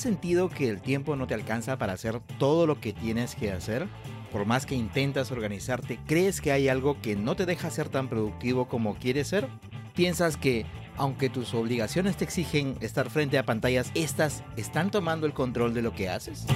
¿Has sentido que el tiempo no te alcanza para hacer todo lo que tienes que hacer? Por más que intentas organizarte, ¿crees que hay algo que no te deja ser tan productivo como quieres ser? ¿Piensas que, aunque tus obligaciones te exigen estar frente a pantallas, estas están tomando el control de lo que haces?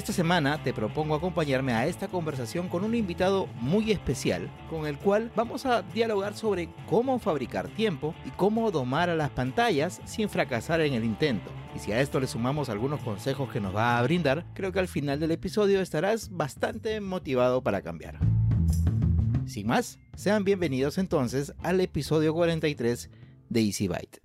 Esta semana te propongo acompañarme a esta conversación con un invitado muy especial, con el cual vamos a dialogar sobre cómo fabricar tiempo y cómo domar a las pantallas sin fracasar en el intento. Y si a esto le sumamos algunos consejos que nos va a brindar, creo que al final del episodio estarás bastante motivado para cambiar. Sin más, sean bienvenidos entonces al episodio 43 de Easy Byte.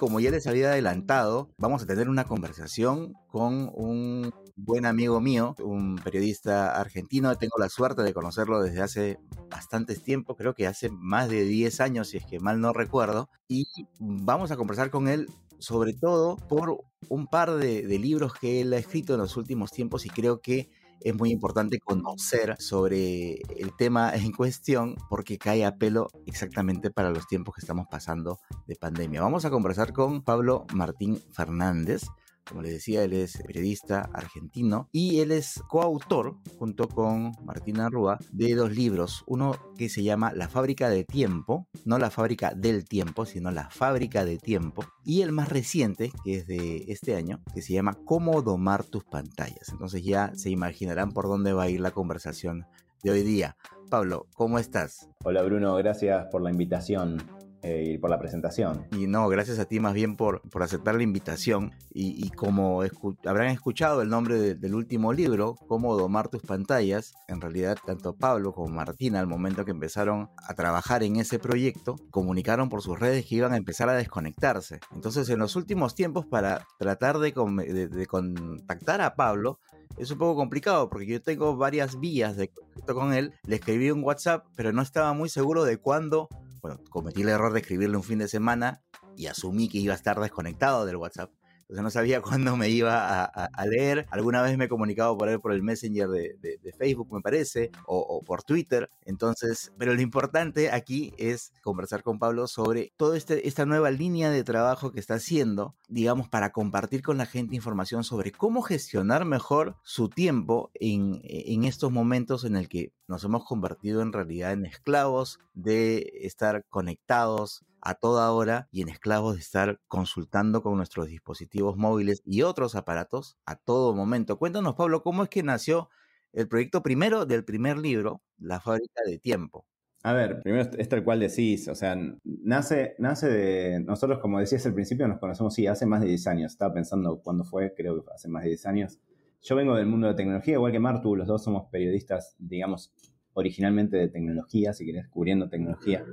Como ya les había adelantado, vamos a tener una conversación con un buen amigo mío, un periodista argentino. Tengo la suerte de conocerlo desde hace bastantes tiempo, creo que hace más de 10 años, si es que mal no recuerdo. Y vamos a conversar con él sobre todo por un par de, de libros que él ha escrito en los últimos tiempos y creo que es muy importante conocer sobre el tema en cuestión porque cae a pelo exactamente para los tiempos que estamos pasando de pandemia. Vamos a conversar con Pablo Martín Fernández. Como les decía, él es periodista argentino y él es coautor, junto con Martina Rúa, de dos libros. Uno que se llama La fábrica de tiempo, no la fábrica del tiempo, sino la fábrica de tiempo. Y el más reciente, que es de este año, que se llama Cómo domar tus pantallas. Entonces ya se imaginarán por dónde va a ir la conversación de hoy día. Pablo, ¿cómo estás? Hola Bruno, gracias por la invitación eh, y por la presentación. Y no, gracias a ti más bien por, por aceptar la invitación. Y, y como habrán escuchado el nombre de, del último libro, Cómo domar tus pantallas, en realidad tanto Pablo como Martina, al momento que empezaron a trabajar en ese proyecto, comunicaron por sus redes que iban a empezar a desconectarse. Entonces, en los últimos tiempos, para tratar de, de, de contactar a Pablo, es un poco complicado porque yo tengo varias vías de contacto con él. Le escribí un WhatsApp, pero no estaba muy seguro de cuándo bueno, cometí el error de escribirle un fin de semana y asumí que iba a estar desconectado del WhatsApp. Entonces no sabía cuándo me iba a, a, a, leer. Alguna vez me he comunicado por él por el Messenger de, de, de Facebook, me parece, o, o, por Twitter. Entonces, pero lo importante aquí es conversar con Pablo sobre toda este, esta nueva línea de trabajo que está haciendo, digamos, para compartir con la gente información sobre cómo gestionar mejor su tiempo en, en estos momentos en el que nos hemos convertido en realidad en esclavos de estar conectados a toda hora y en esclavos de estar consultando con nuestros dispositivos móviles y otros aparatos a todo momento. Cuéntanos, Pablo, cómo es que nació el proyecto primero del primer libro, La fábrica de tiempo. A ver, primero es tal cual decís, o sea, nace, nace de, nosotros como decías al principio nos conocemos, sí, hace más de 10 años, estaba pensando cuándo fue, creo que hace más de 10 años. Yo vengo del mundo de tecnología, igual que Martu, los dos somos periodistas, digamos, originalmente de tecnología, si querés, cubriendo tecnología.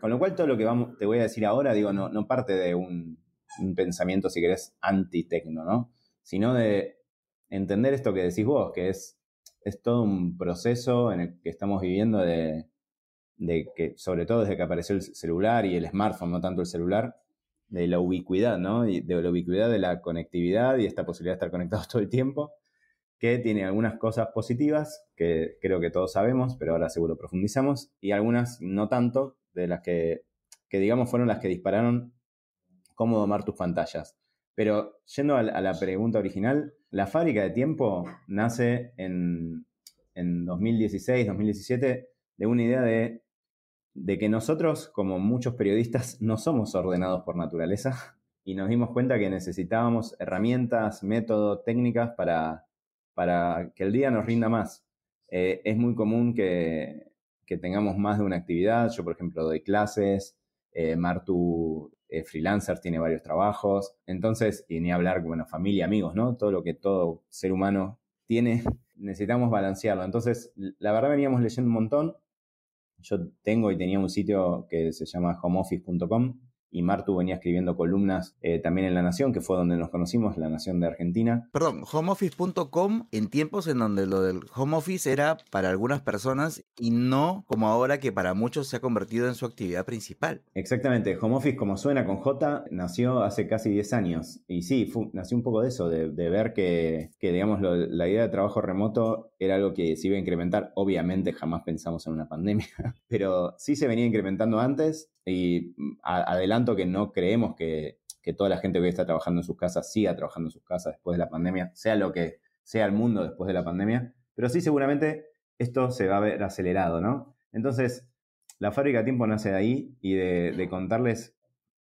Con lo cual todo lo que vamos, te voy a decir ahora, digo, no, no parte de un, un pensamiento, si querés, anti-tecno, ¿no? Sino de entender esto que decís vos, que es, es todo un proceso en el que estamos viviendo de, de que, sobre todo desde que apareció el celular y el smartphone, no tanto el celular, de la ubicuidad, ¿no? Y de la ubicuidad de la conectividad y esta posibilidad de estar conectados todo el tiempo que tiene algunas cosas positivas, que creo que todos sabemos, pero ahora seguro profundizamos, y algunas no tanto, de las que, que digamos fueron las que dispararon cómo domar tus pantallas. Pero yendo a la, pregunta original, la fábrica de tiempo nace en, en 2016, 2017, de una idea de, de que nosotros, como muchos periodistas, no somos ordenados por naturaleza y nos dimos cuenta que necesitábamos herramientas, métodos, técnicas para para que el día nos rinda más. Eh, es muy común que, que, tengamos más de una actividad. Yo, por ejemplo, doy clases. Eh, Martu, eh, freelancer, tiene varios trabajos. Entonces, y ni hablar, bueno, familia, amigos, ¿no? Todo lo que todo ser humano tiene, necesitamos balancearlo. Entonces, la verdad veníamos leyendo un montón. Yo tengo y tenía un sitio que se llama homeoffice.com, y Martu venía escribiendo columnas eh, también en La Nación, que fue donde nos conocimos, La Nación de Argentina. Perdón, homeoffice.com en tiempos en donde lo del home office era para algunas personas y no como ahora que para muchos se ha convertido en su actividad principal. Exactamente, home office como suena con J, nació hace casi 10 años. Y sí, nació un poco de eso, de, ver que, digamos, la idea de trabajo remoto era algo que se iba a incrementar. Obviamente jamás pensamos en una pandemia, pero sí se venía incrementando antes y mm, adelanto que no creemos que, toda la gente que está trabajando en sus casas siga trabajando en sus casas después de la pandemia, sea lo que sea el mundo después de la pandemia, pero sí seguramente esto se va a ver acelerado, ¿no? Entonces, la fábrica de tiempo nace de ahí y de, contarles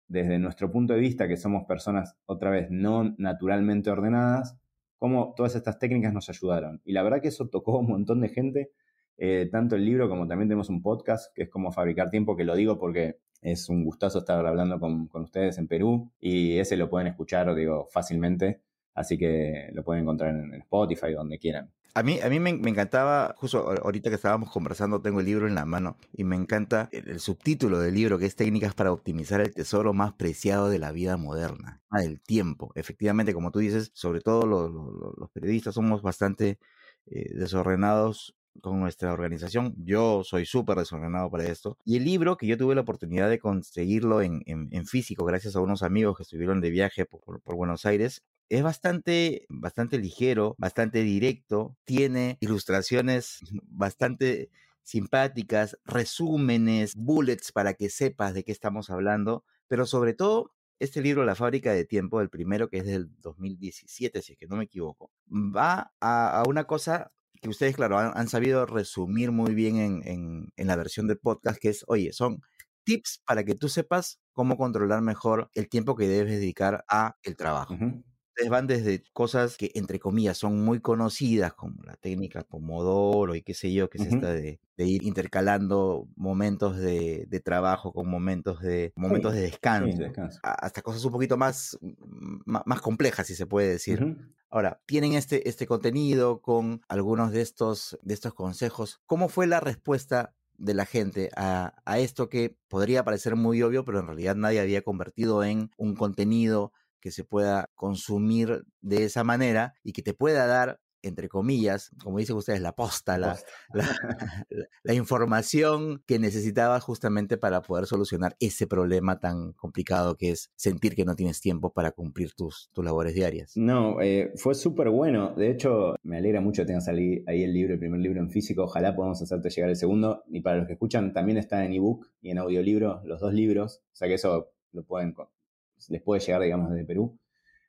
desde nuestro punto de vista, que somos personas, otra vez, no naturalmente ordenadas, cómo todas estas técnicas nos ayudaron. Y la verdad que eso tocó a un montón de gente, eh, tanto el libro como también tenemos un podcast, que es como fabricar tiempo, que lo digo porque es un gustazo estar hablando con, ustedes en Perú y ese lo pueden escuchar, digo, fácilmente. Así que lo pueden encontrar en, Spotify, donde quieran. A mí, a mí me, encantaba, justo ahorita que estábamos conversando, tengo el libro en la mano y me encanta el, subtítulo del libro, que es Técnicas para optimizar el tesoro más preciado de la vida moderna, ah, el tiempo. Efectivamente, como tú dices, sobre todo los, periodistas somos bastante eh, desordenados con nuestra organización. Yo soy súper desordenado para esto. Y el libro, que yo tuve la oportunidad de conseguirlo en, físico gracias a unos amigos que estuvieron de viaje por, Buenos Aires, es bastante, bastante ligero, bastante directo, tiene ilustraciones bastante simpáticas, resúmenes, bullets para que sepas de qué estamos hablando, pero sobre todo este libro, La fábrica de tiempo, el primero que es del 2017, si es que no me equivoco, va a una cosa que ustedes, claro, han, sabido resumir muy bien en, en, la versión del podcast, que es, oye, son tips para que tú sepas cómo controlar mejor el tiempo que debes dedicar a el trabajo. Van desde cosas que, entre comillas, son muy conocidas, como la técnica Pomodoro y qué sé yo, que es esta de, ir intercalando momentos de, trabajo con momentos de momentos de descanso, hasta cosas un poquito más, más, complejas, si se puede decir. Ahora, tienen este, este contenido con algunos de estos, de estos consejos. ¿Cómo fue la respuesta de la gente a, a, esto que podría parecer muy obvio, pero en realidad nadie había convertido en un contenido que se pueda consumir de esa manera y que te pueda dar entre comillas, como dicen ustedes, la posta, la, la, información que necesitabas justamente para poder solucionar ese problema tan complicado que es sentir que no tienes tiempo para cumplir tus, tus labores diarias. No, eh, fue súper bueno. De hecho, me alegra mucho que tengas ahí, ahí el libro, el primer libro en físico. Ojalá podamos hacerte llegar el segundo. Y para los que escuchan, también está en ebook y en audiolibro, los dos libros. O sea que eso lo pueden les puede llegar, digamos, desde Perú.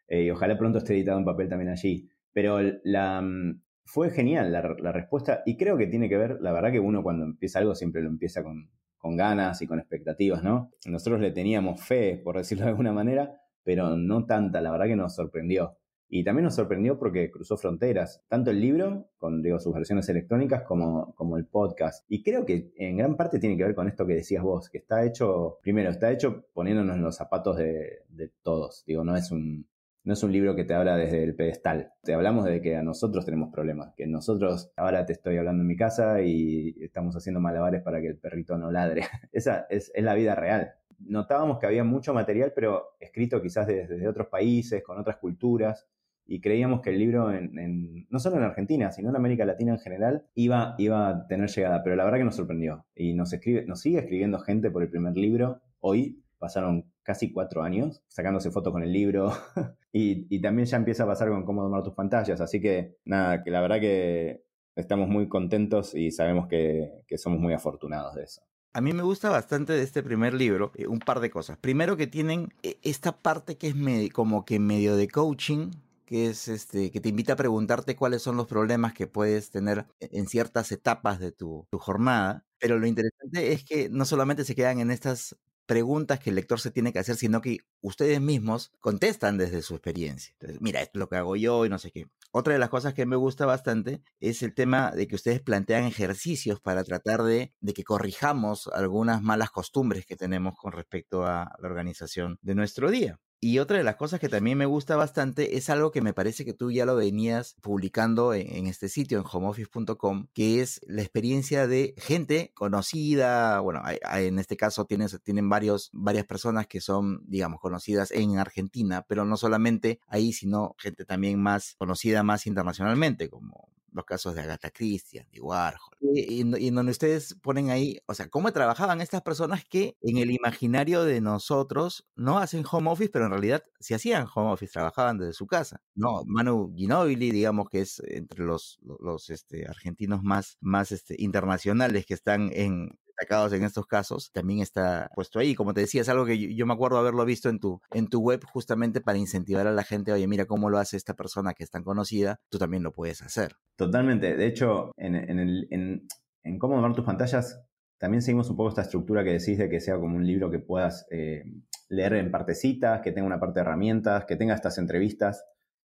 Eh, y ojalá pronto esté editado en papel también allí. Pero la, mm, fue genial la, respuesta y creo que tiene que ver, la verdad que uno cuando empieza algo siempre lo empieza con, con ganas y con expectativas, ¿no? Nosotros le teníamos fe, por decirlo de alguna manera, pero no tanta, la verdad que nos sorprendió. Y también nos sorprendió porque cruzó fronteras, tanto el libro, con digo, sus versiones electrónicas, como, como el podcast. Y creo que en gran parte tiene que ver con esto que decías vos, que está hecho, primero, está hecho poniéndonos en los zapatos de, de todos. Digo, no es un, no es un libro que te habla desde el pedestal. Te hablamos de que a nosotros tenemos problemas, que nosotros ahora te estoy hablando en mi casa y estamos haciendo malabares para que el perrito no ladre. Esa es, la vida real. Notábamos que había mucho material, pero escrito quizás desde otros países, con otras culturas, y creíamos que el libro, en, no solo en Argentina, sino en América Latina en general, iba, iba a tener llegada, pero la verdad que nos sorprendió. Y nos, escribe, nos sigue escribiendo gente por el primer libro. Hoy pasaron casi cuatro años sacándose fotos con el libro y, también ya empieza a pasar con cómo tomar tus pantallas. Así que nada, que la verdad que estamos muy contentos y sabemos que, que somos muy afortunados de eso. A mí me gusta bastante de este primer libro eh, un par de cosas. Primero que tienen eh, esta parte que es como que medio de coaching, que es este, que te invita a preguntarte cuáles son los problemas que puedes tener en ciertas etapas de tu, tu jornada. Pero lo interesante es que no solamente se quedan en estas preguntas que el lector se tiene que hacer, sino que ustedes mismos contestan desde su experiencia. Entonces, mira, esto es lo que hago yo y no sé qué. Otra de las cosas que me gusta bastante es el tema de que ustedes plantean ejercicios para tratar de, de que corrijamos algunas malas costumbres que tenemos con respecto a la organización de nuestro día. Y otra de las cosas que también me gusta bastante es algo que me parece que tú ya lo venías publicando en, este sitio, en homeoffice.com, que es la experiencia de gente conocida. Bueno, en este caso tienes, tienen varios, varias personas que son, digamos, conocidas en Argentina, pero no solamente ahí, sino gente también más conocida más internacionalmente, como los casos de Agatha Christie, de Warhol, y, y, donde ustedes ponen ahí, o sea, cómo trabajaban estas personas que en el imaginario de nosotros no hacen home office, pero en realidad sí hacían home office, trabajaban desde su casa. No, Manu Ginobili, digamos que es entre los, los este, argentinos más, más este, internacionales que están en, destacados en estos casos, también está puesto ahí. Como te decía, es algo que yo, me acuerdo haberlo visto en tu, en tu web justamente para incentivar a la gente, oye, mira cómo lo hace esta persona que es tan conocida, tú también lo puedes hacer. Totalmente. De hecho, en, en, en, cómo domar tus pantallas, también seguimos un poco esta estructura que decís de que sea como un libro que puedas eh, leer en partecitas, que tenga una parte de herramientas, que tenga estas entrevistas.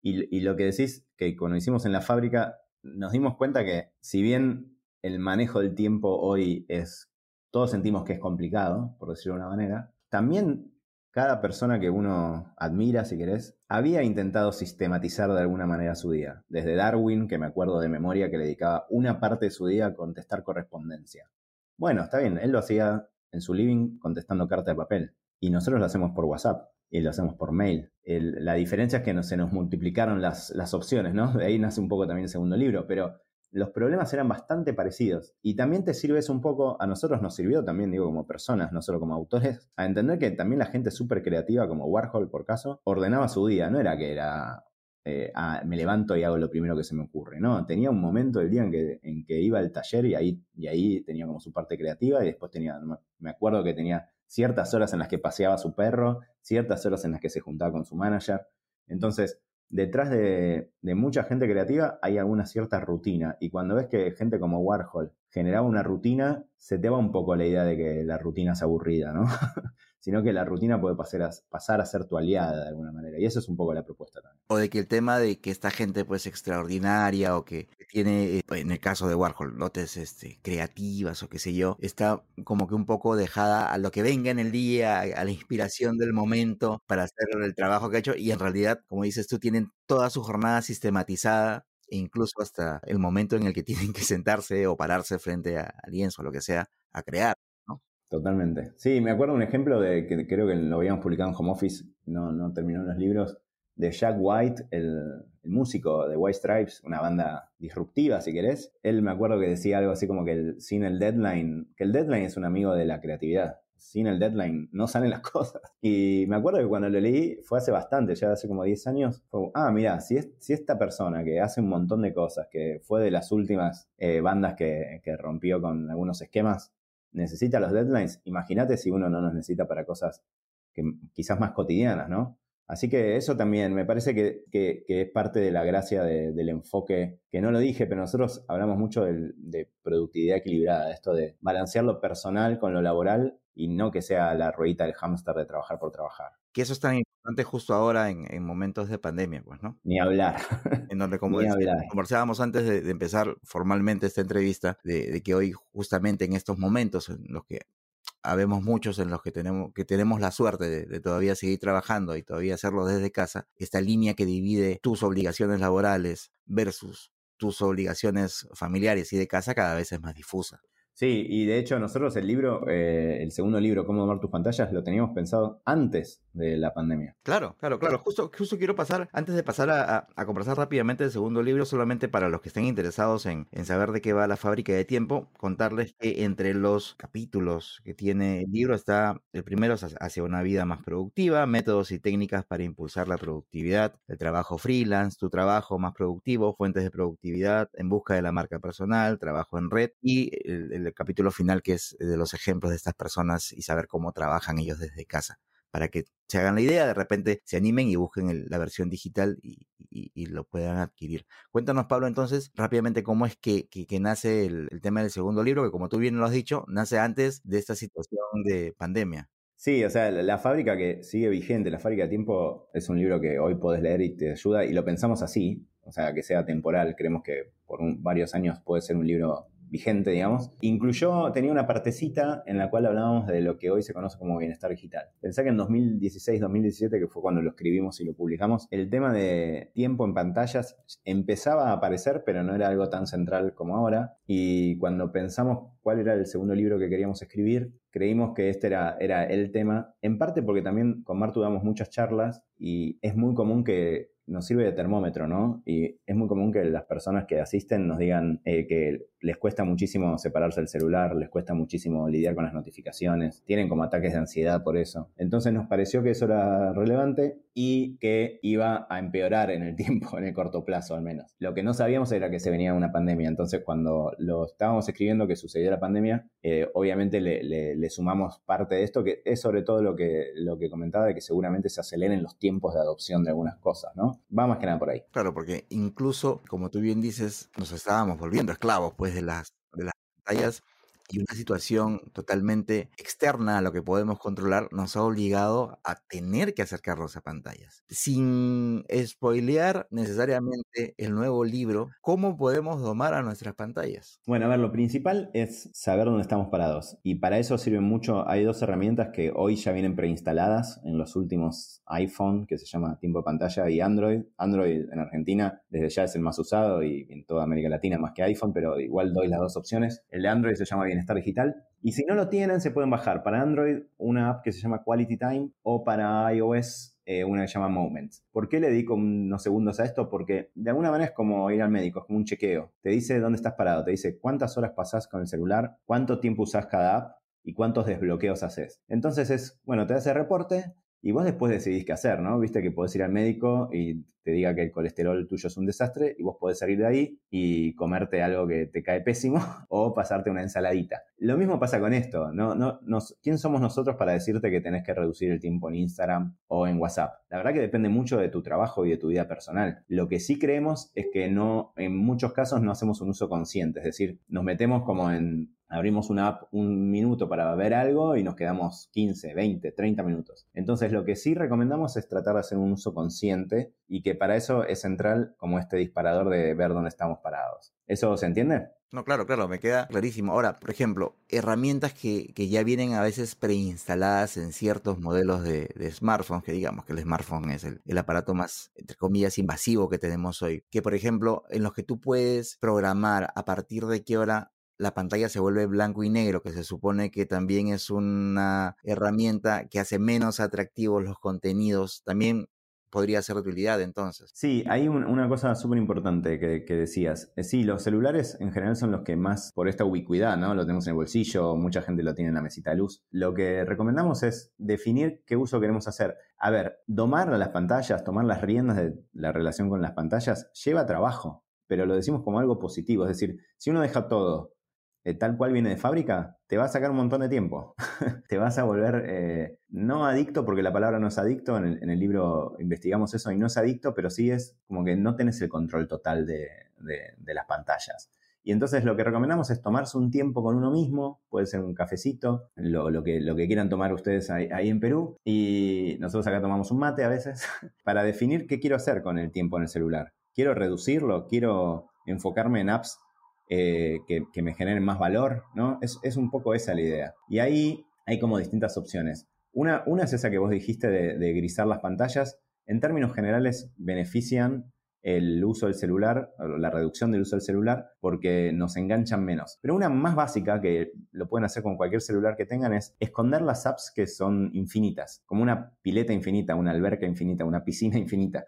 Y, y lo que decís, que cuando hicimos en la fábrica, nos dimos cuenta que si bien el manejo del tiempo hoy es todos sentimos que es complicado, por decirlo de una manera. También cada persona que uno admira, si querés, había intentado sistematizar de alguna manera su día. Desde Darwin, que me acuerdo de memoria que le dedicaba una parte de su día a contestar correspondencia. Bueno, está bien, él lo hacía en su living contestando carta de papel. Y nosotros lo hacemos por WhatsApp y lo hacemos por mail. la diferencia es que se nos multiplicaron las, las opciones, ¿no? De ahí nace un poco también el segundo libro, pero los problemas eran bastante parecidos. Y también te sirve un poco, a nosotros nos sirvió también, digo, como personas, no solo como autores, a entender que también la gente súper creativa, como Warhol por caso, ordenaba su día, no era que era, eh, ah, me levanto y hago lo primero que se me ocurre, no, tenía un momento del día en que, en que iba al taller y ahí, y ahí tenía como su parte creativa y después tenía, me acuerdo que tenía ciertas horas en las que paseaba su perro, ciertas horas en las que se juntaba con su manager. Entonces, detrás de, mucha gente creativa hay alguna cierta rutina. Y cuando ves que gente como Warhol generaba una rutina, se te va un poco la idea de que la rutina es aburrida, ¿no? sino que la rutina puede pasar a, pasar a ser tu aliada de alguna manera. Y eso es un poco la propuesta también. O de que el tema de que esta gente pues extraordinaria o que tiene, eh, en el caso de Warhol, notes este, creativas o qué sé yo, está como que un poco dejada a lo que venga en el día, a la inspiración del momento para hacer el trabajo que ha hecho. Y en realidad, como dices tú, tienen toda su jornada sistematizada e incluso hasta el momento en el que tienen que sentarse o pararse frente a lienzo o lo que sea a crear. Totalmente. Sí, me acuerdo un ejemplo de que creo que lo habíamos publicado en Home Office, no, no terminó en los libros, de Jack White, el, músico de White Stripes, una banda disruptiva, si querés. Él me acuerdo que decía algo así como que el, sin el deadline, que el deadline es un amigo de la creatividad. Sin el deadline no salen las cosas. Y me acuerdo que cuando lo leí fue hace bastante, ya hace como 10 años. Fue, ah, mira, si, es, esta persona que hace un montón de cosas, que fue de las últimas eh, bandas que, que rompió con algunos esquemas, necesita los deadlines, imagínate si uno no los necesita para cosas que quizás más cotidianas, ¿no? Así que eso también me parece que, es parte de la gracia del enfoque, que no lo dije, pero nosotros hablamos mucho de, productividad equilibrada, esto de balancear lo personal con lo laboral y no que sea la ruedita del hámster de trabajar por trabajar. Que eso es tan importante justo ahora en, momentos de pandemia, pues, ¿no? Ni hablar. En donde, como conversábamos antes de, empezar formalmente esta entrevista, de, que hoy justamente en estos momentos en los que habemos muchos en los que tenemos, que tenemos la suerte de, de, todavía seguir trabajando y todavía hacerlo desde casa, esta línea que divide tus obligaciones laborales versus tus obligaciones familiares y de casa cada vez es más difusa. Sí, y de hecho nosotros el libro, eh, el segundo libro, Cómo domar tus pantallas, lo teníamos pensado antes de la pandemia. Claro, claro, claro. Justo, justo quiero pasar, antes de pasar a, conversar rápidamente el segundo libro, solamente para los que estén interesados en, saber de qué va la fábrica de tiempo, contarles que entre los capítulos que tiene el libro está, el primero hacia una vida más productiva, métodos y técnicas para impulsar la productividad, el trabajo freelance, tu trabajo más productivo, fuentes de productividad, en busca de la marca personal, trabajo en red y el capítulo final que es de los ejemplos de estas personas y saber cómo trabajan ellos desde casa, para que se hagan la idea, de repente se animen y busquen la versión digital y, lo puedan adquirir. Cuéntanos, Pablo, entonces, rápidamente cómo es que, nace el, tema del segundo libro, que como tú bien lo has dicho, nace antes de esta situación de pandemia. Sí, o sea, la, fábrica que sigue vigente, la fábrica de tiempo, es un libro que hoy podés leer y te ayuda, y lo pensamos así, o sea, que sea temporal, creemos que por varios años puede ser un libro vigente, digamos, incluyó, tenía una partecita en la cual hablábamos de lo que hoy se conoce como bienestar digital. Pensá que en 2016, 2017, que fue cuando lo escribimos y lo publicamos, el tema de tiempo en pantallas empezaba a aparecer, pero no era algo tan central como ahora. Y cuando pensamos cuál era el segundo libro que queríamos escribir, creímos que este era, era el tema, en parte porque también con Martu damos muchas charlas y es muy común que nos sirve de termómetro, ¿no? Y es muy común que las personas que asisten nos digan eh, que les cuesta muchísimo separarse del celular, les cuesta muchísimo lidiar con las notificaciones, tienen como ataques de ansiedad por eso. Entonces nos pareció que eso era relevante y que iba a empeorar en el tiempo, en el corto plazo al menos. Lo que no sabíamos era que se venía una pandemia, entonces cuando lo estábamos escribiendo que sucedió la pandemia, eh, obviamente le, sumamos parte de esto, que es sobre todo lo que, lo que comentaba, de que seguramente se aceleren los tiempos de adopción de algunas cosas, ¿no? Va más que nada por ahí. Claro, porque incluso, como tú bien dices, nos estábamos volviendo esclavos, pues, de las, de las pantallas y una situación totalmente externa a lo que podemos controlar nos ha obligado a tener que acercarnos a pantallas. Sin spoilear necesariamente el nuevo libro, ¿cómo podemos domar a nuestras pantallas? Bueno, a ver, lo principal es saber dónde estamos parados. Y para eso sirven mucho, hay dos herramientas que hoy ya vienen preinstaladas en los últimos iPhone, que se llama tiempo de pantalla, y Android. Android en Argentina desde ya es el más usado y en toda América Latina más que iPhone, pero igual doy las dos opciones. El de Android se llama Bienestar Digital. Y si no lo tienen, se pueden bajar para Android una app que se llama Quality Time o para iOS eh, una que se llama Moments. ¿Por qué le dedico unos segundos a esto? Porque de alguna manera es como ir al médico, es como un chequeo. Te dice dónde estás parado, te dice cuántas horas pasás con el celular, cuánto tiempo usás cada app y cuántos desbloqueos haces. Entonces es, bueno, te hace reporte y vos después decidís qué hacer, ¿no? Viste que podés ir al médico y te diga que el colesterol tuyo es un desastre y vos podés salir de ahí y comerte algo que te cae pésimo o pasarte una ensaladita. Lo mismo pasa con esto, ¿no? ¿Quién somos nosotros para decirte que tenés que reducir el tiempo en Instagram o en WhatsApp? La verdad que depende mucho de tu trabajo y de tu vida personal. Lo que sí creemos es que no, en muchos casos no hacemos un uso consciente, es decir, nos metemos como en abrimos una app un minuto para ver algo y nos quedamos 15, 20, 30 minutos. Entonces lo que sí recomendamos es tratar de hacer un uso consciente y que para eso es central como este disparador de ver dónde estamos parados. ¿Eso se entiende? No, claro, claro, me queda clarísimo. Ahora, por ejemplo, herramientas que, ya vienen a veces preinstaladas en ciertos modelos de, smartphones, que digamos que el smartphone es el, el, aparato más, entre comillas, invasivo que tenemos hoy. Que, por ejemplo, en los que tú puedes programar a partir de qué hora la pantalla se vuelve blanco y negro, que se supone que también es una herramienta que hace menos atractivos los contenidos. También podría ser de utilidad entonces. Sí, hay una cosa súper importante que, decías. Eh, sí, los celulares en general son los que más, por esta ubicuidad, ¿no? Lo tenemos en el bolsillo, mucha gente lo tiene en la mesita de luz. Lo que recomendamos es definir qué uso queremos hacer. A ver, domar las pantallas, tomar las riendas de la relación con las pantallas, lleva trabajo, pero lo decimos como algo positivo. Es decir, si uno deja todo tal cual viene de fábrica, te va a sacar un montón de tiempo. te vas a volver eh, no adicto, porque la palabra no es adicto, en el, libro investigamos eso y no es adicto, pero sí es como que no tenés el control total de, las pantallas. Y entonces lo que recomendamos es tomarse un tiempo con uno mismo, puede ser un cafecito, lo, que, lo que quieran tomar ustedes ahí, ahí, en Perú, y nosotros acá tomamos un mate a veces, para definir qué quiero hacer con el tiempo en el celular. ¿Quiero reducirlo? ¿Quiero enfocarme en apps eh, que, me generen más valor, ¿no? Es, un poco esa la idea. Y ahí hay como distintas opciones. Una, una es esa que vos dijiste de, de, grisar las pantallas. En términos generales, benefician el uso del celular, la reducción del uso del celular, porque nos enganchan menos. Pero una más básica, que lo pueden hacer con cualquier celular que tengan, es esconder las apps que son infinitas, como una pileta infinita, una alberca infinita, una piscina infinita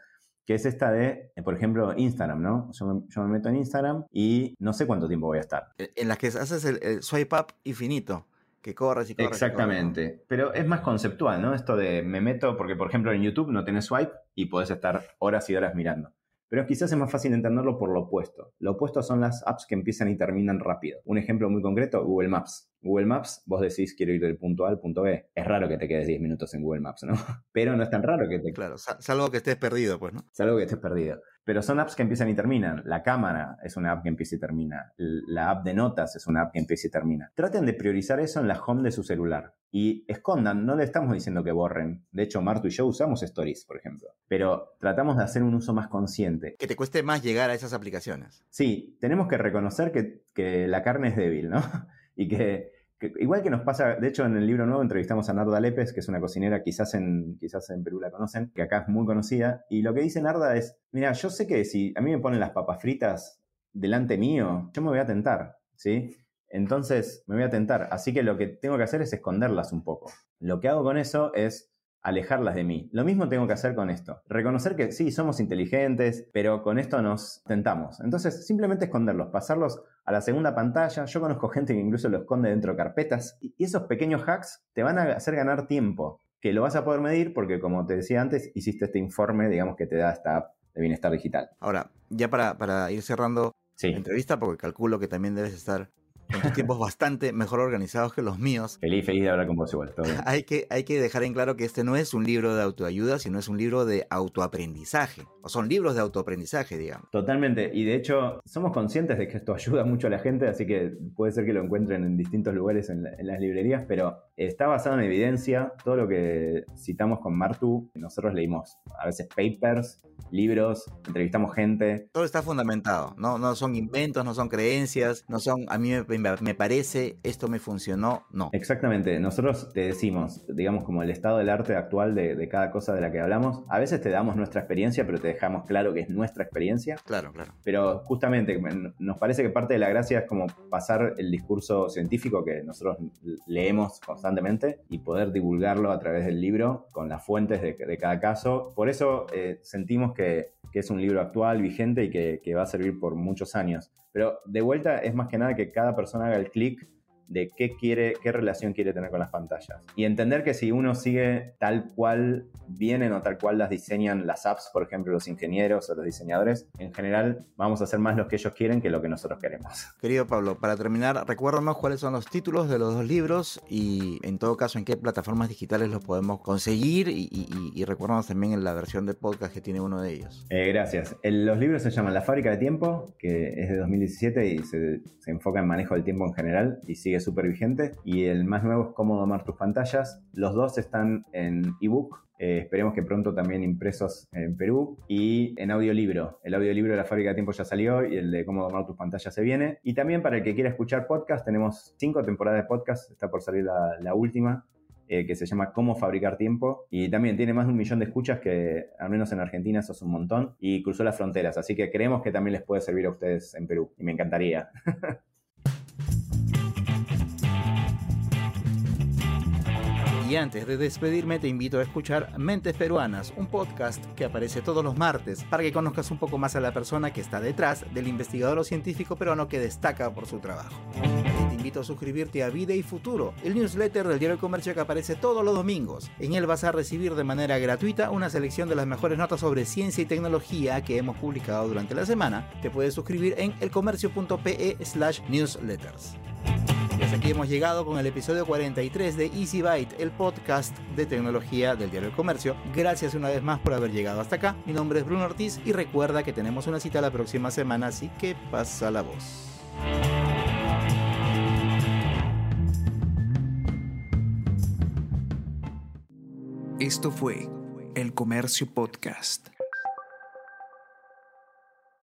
que es esta de, por ejemplo, Instagram, ¿no? Yo me, meto en Instagram y no sé cuánto tiempo voy a estar. E, en las que haces el, swipe up infinito que corres y corres. Exactamente. Pero es más conceptual, ¿no? Esto de me meto, porque por ejemplo en YouTube no tenés swipe y podés estar horas y horas mirando. Pero quizás es más fácil entenderlo por lo opuesto. Lo opuesto son las apps que empiezan y terminan rápido. Un ejemplo muy concreto, Google Maps. Google Maps, vos decís quiero ir del punto A al punto B. Es raro que te quedes 10 minutos en Google Maps, ¿no? Pero no es tan raro que te... Claro, salvo que estés perdido, pues, ¿no? Salvo que estés perdido. Pero son apps que empiezan y terminan. La cámara es una app que empieza y termina. La app de notas es una app que empieza y termina. Traten de priorizar eso en la home de su celular. Y escondan, no le estamos diciendo que borren. De hecho, Marto y yo usamos Stories, por ejemplo. pero tratamos de hacer un uso más consciente. Que te cueste más llegar a esas aplicaciones. Sí, tenemos que reconocer que, que la carne es débil, ¿no? Y que, igual que nos pasa, de hecho en el libro nuevo entrevistamos a Narda Lepes, que es una cocinera, quizás en, quizás en Perú la conocen, que acá es muy conocida, y lo que dice Narda es, mira, yo sé que si a mí me ponen las papas fritas delante mío, yo me voy a tentar, ¿sí? Entonces me voy a tentar, así que lo que tengo que hacer es esconderlas un poco. Lo que hago con eso es alejarlas de mí. Lo mismo tengo que hacer con esto. Reconocer que sí, somos inteligentes, pero con esto nos tentamos. Entonces, simplemente esconderlos, pasarlos a la segunda pantalla. Yo conozco gente que incluso lo esconde dentro de carpetas. Y esos pequeños hacks te van a hacer ganar tiempo, que lo vas a poder medir porque, como te decía antes, hiciste este informe, digamos, que te da esta app de bienestar digital. Ahora, ya para, para ir cerrando Sí. la entrevista, porque calculo que también debes estar con tus tiempos bastante mejor organizados que los míos. Feliz, feliz de hablar con vos igual. todo bien. Hay que, hay que dejar en claro que este no es un libro de autoayuda, sino es un libro de autoaprendizaje. O son libros de autoaprendizaje, digamos. Totalmente. Y de hecho, somos conscientes de que esto ayuda mucho a la gente, así que puede ser que lo encuentren en distintos lugares en, la- en las librerías, pero está basado en evidencia. Todo lo que citamos con Martu, nosotros leímos a veces papers, libros, entrevistamos gente. Todo está fundamentado, no, no son inventos, no son creencias, no son, a mí me, parece, esto me funcionó, no. Exactamente, nosotros te decimos, digamos, como el estado del arte actual de, de cada cosa de la que hablamos. A veces te damos nuestra experiencia, pero te dejamos claro que es nuestra experiencia. Claro, claro. Pero justamente nos parece que parte de la gracia es como pasar el discurso científico que nosotros leemos constantemente y poder divulgarlo a través del libro con las fuentes de, de cada caso. Por eso eh, sentimos que, que es un libro actual, vigente y que, que va a servir por muchos años. Pero de vuelta es más que nada que cada persona haga el clic de qué quiere, qué relación quiere tener con las pantallas. Y entender que si uno sigue tal cual vienen o tal cual las diseñan las apps, por ejemplo, los ingenieros o los diseñadores, en general vamos a hacer más lo que ellos quieren que lo que nosotros queremos. Querido Pablo, para terminar, recuérdanos cuáles son los títulos de los dos libros y en todo caso en qué plataformas digitales los podemos conseguir y, y, y- recuérdanos también en la versión de podcast que tiene uno de ellos. Eh, gracias. El- los libros se llaman La fábrica de tiempo, que es de 2017 y se, se enfoca en manejo del tiempo en general y sigue súper vigente. Y el más nuevo es Cómo domar tus pantallas. Los dos están en ebook. eh, esperemos que pronto también impresos en Perú y en audiolibro. El audiolibro de la fábrica de tiempo ya salió y el de cómo domar tus pantallas se viene. Y también para el que quiera escuchar podcast, tenemos cinco temporadas de podcast. Está por salir la, la última eh, que se llama Cómo fabricar tiempo. Y también tiene más de un millón de escuchas que, al menos en Argentina, eso es un montón. Y cruzó las fronteras. Así que creemos que también les puede servir a ustedes en Perú. Y me encantaría. Y antes de despedirme te invito a escuchar Mentes Peruanas, un podcast que aparece todos los martes para que conozcas un poco más a la persona que está detrás del investigador o científico peruano que destaca por su trabajo. Te invito a suscribirte a Vida y Futuro, el newsletter del Diario del Comercio que aparece todos los domingos. En él vas a recibir de manera gratuita una selección de las mejores notas sobre ciencia y tecnología que hemos publicado durante la semana. Te puedes suscribir en elcomercio.pe slash newsletters. Aquí hemos llegado con el episodio 43 de Easy Byte, el podcast de tecnología del Diario del Comercio. Gracias una vez más por haber llegado hasta acá. Mi nombre es Bruno Ortiz y recuerda que tenemos una cita la próxima semana, así que pasa la voz. Esto fue El Comercio Podcast.